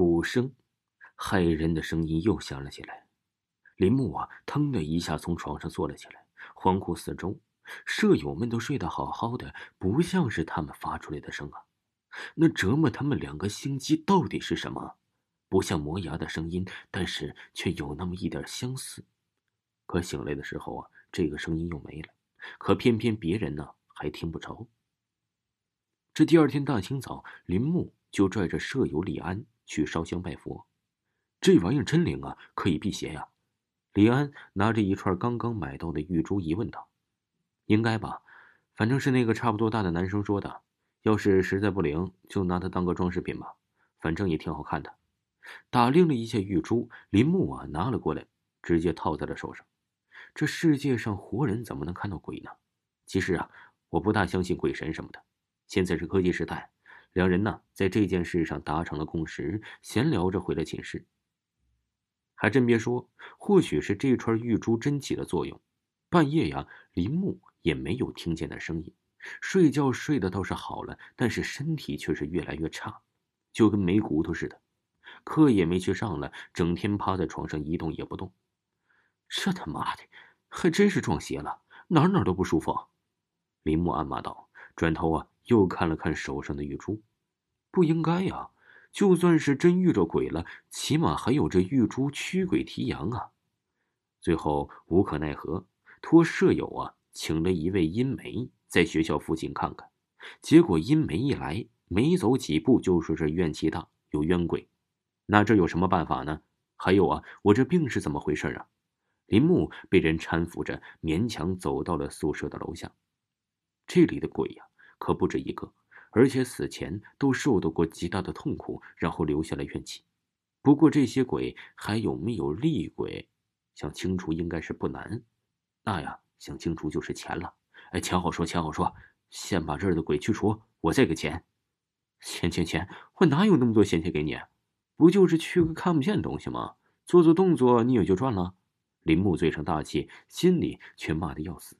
鼓声，骇人的声音又响了起来。林木啊，腾的一下从床上坐了起来，环顾四周，舍友们都睡得好好的，不像是他们发出来的声啊。那折磨他们两个心机到底是什么？不像磨牙的声音，但是却有那么一点相似。可醒来的时候啊，这个声音又没了。可偏偏别人呢还听不着。这第二天大清早，林木就拽着舍友李安去烧香拜佛。这玩意儿真灵啊，可以辟邪呀！李安拿着一串刚刚买到的玉珠，疑问道：“应该吧，反正是那个差不多大的男生说的。要是实在不灵，就拿它当个装饰品吧，反正也挺好看的。”打量了一下玉珠，林木啊拿了过来，直接套在了手上。这世界上活人怎么能看到鬼呢？其实啊，我不大相信鬼神什么的。现在是科技时代，两人呢在这件事上达成了共识，闲聊着回了寝室。还真别说，或许是这串玉珠真起了作用，半夜呀，林木也没有听见那声音，睡觉睡得倒是好了，但是身体却是越来越差，就跟没骨头似的。课也没去上了，整天趴在床上一动也不动。这他妈的，还真是撞邪了，哪哪都不舒服。林木暗骂道，转头啊，又看了看手上的玉珠，不应该呀，就算是真遇着鬼了，起码还有这玉珠驱鬼提阳啊。最后无可奈何，托舍友啊，请了一位阴媒在学校附近看看。结果阴媒一来，没走几步就说是怨气大，有冤鬼。那这有什么办法呢？还有啊，我这病是怎么回事啊？林木被人搀扶着，勉强走到了宿舍的楼下。这里的鬼呀，可不止一个，而且死前都受到过极大的痛苦，然后留下了怨气。不过这些鬼还有没有厉鬼，想清除应该是不难。那呀，想清除就是钱了。哎，钱好说，钱好说，先把这儿的鬼去除，我再给钱。钱钱钱，我哪有那么多闲钱给你？不就是去个看不见的东西吗？做做动作，你也就赚了。林木嘴上大气，心里却骂得要死。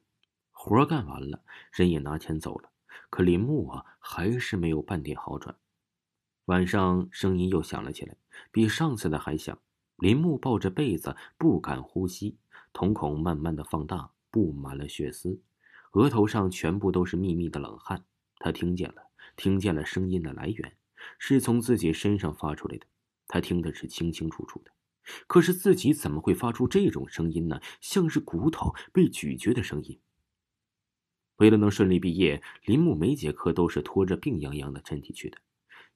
活干完了，人也拿钱走了，可林木啊，还是没有半点好转。晚上声音又响了起来，比上次的还响。林木抱着被子不敢呼吸，瞳孔慢慢的放大，布满了血丝，额头上全部都是密密的冷汗。他听见了，听见了声音的来源，是从自己身上发出来的。他听的是清清楚楚的。可是自己怎么会发出这种声音呢？像是骨头被咀嚼的声音。为了能顺利毕业，林木每节课都是拖着病殃殃的身体去的。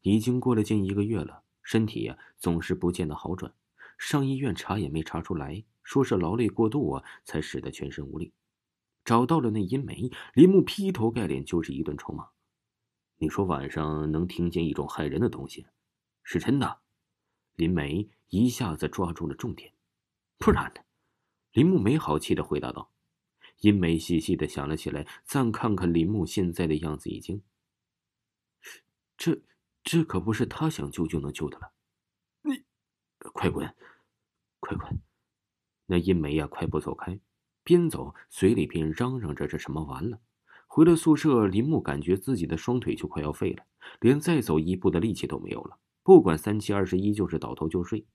已经过了近一个月了，身体呀总是不见得好转。上医院查也没查出来，说是劳累过度啊，才使得全身无力。找到了那阴媒，林木劈头盖脸就是一顿臭骂。你说晚上能听见一种害人的东西，是真的？林梅一下子抓住了重点，不然呢？林木没好气的回答道。殷梅细细的想了起来，再看看林木现在的样子，已经……这这可不是他想救就能救的了。你快滚，快滚！那殷梅呀，快步走开，边走嘴里边嚷嚷着：“这什么完了？”回了宿舍，林木感觉自己的双腿就快要废了，连再走一步的力气都没有了。不管三七二十一，就是倒头就睡，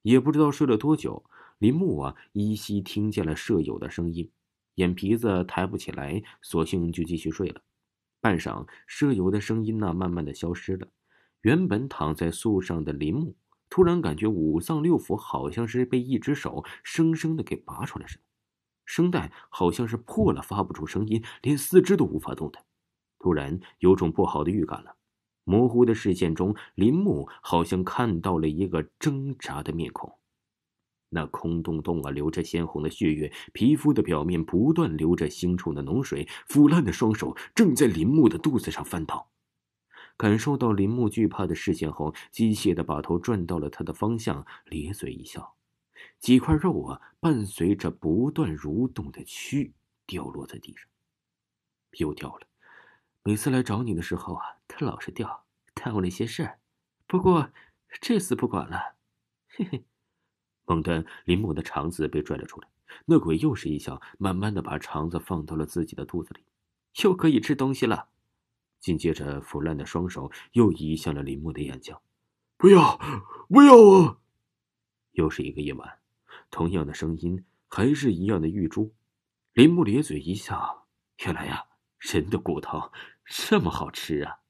也不知道睡了多久。林木啊，依稀听见了舍友的声音，眼皮子抬不起来，索性就继续睡了。半晌，舍友的声音呢，慢慢的消失了。原本躺在树上的林木，突然感觉五脏六腑好像是被一只手生生的给拔出来似的，声带好像是破了，发不出声音，连四肢都无法动弹。突然有种不好的预感了。模糊的视线中，林木好像看到了一个挣扎的面孔，那空洞洞啊，流着鲜红的血液，皮肤的表面不断流着腥臭的脓水，腐烂的双手正在林木的肚子上翻倒。感受到林木惧怕的视线后，机械的把头转到了他的方向，咧嘴一笑，几块肉啊，伴随着不断蠕动的蛆掉落在地上，又掉了。每次来找你的时候啊，他老是掉，耽误了些事儿。不过这次不管了，嘿嘿。猛地，林木的肠子被拽了出来，那鬼又是一笑，慢慢的把肠子放到了自己的肚子里，又可以吃东西了。紧接着，腐烂的双手又移向了林木的眼睛。不要，不要啊！又是一个夜晚，同样的声音，还是一样的玉珠。林木咧嘴一笑，原来呀，人的骨头这么好吃啊！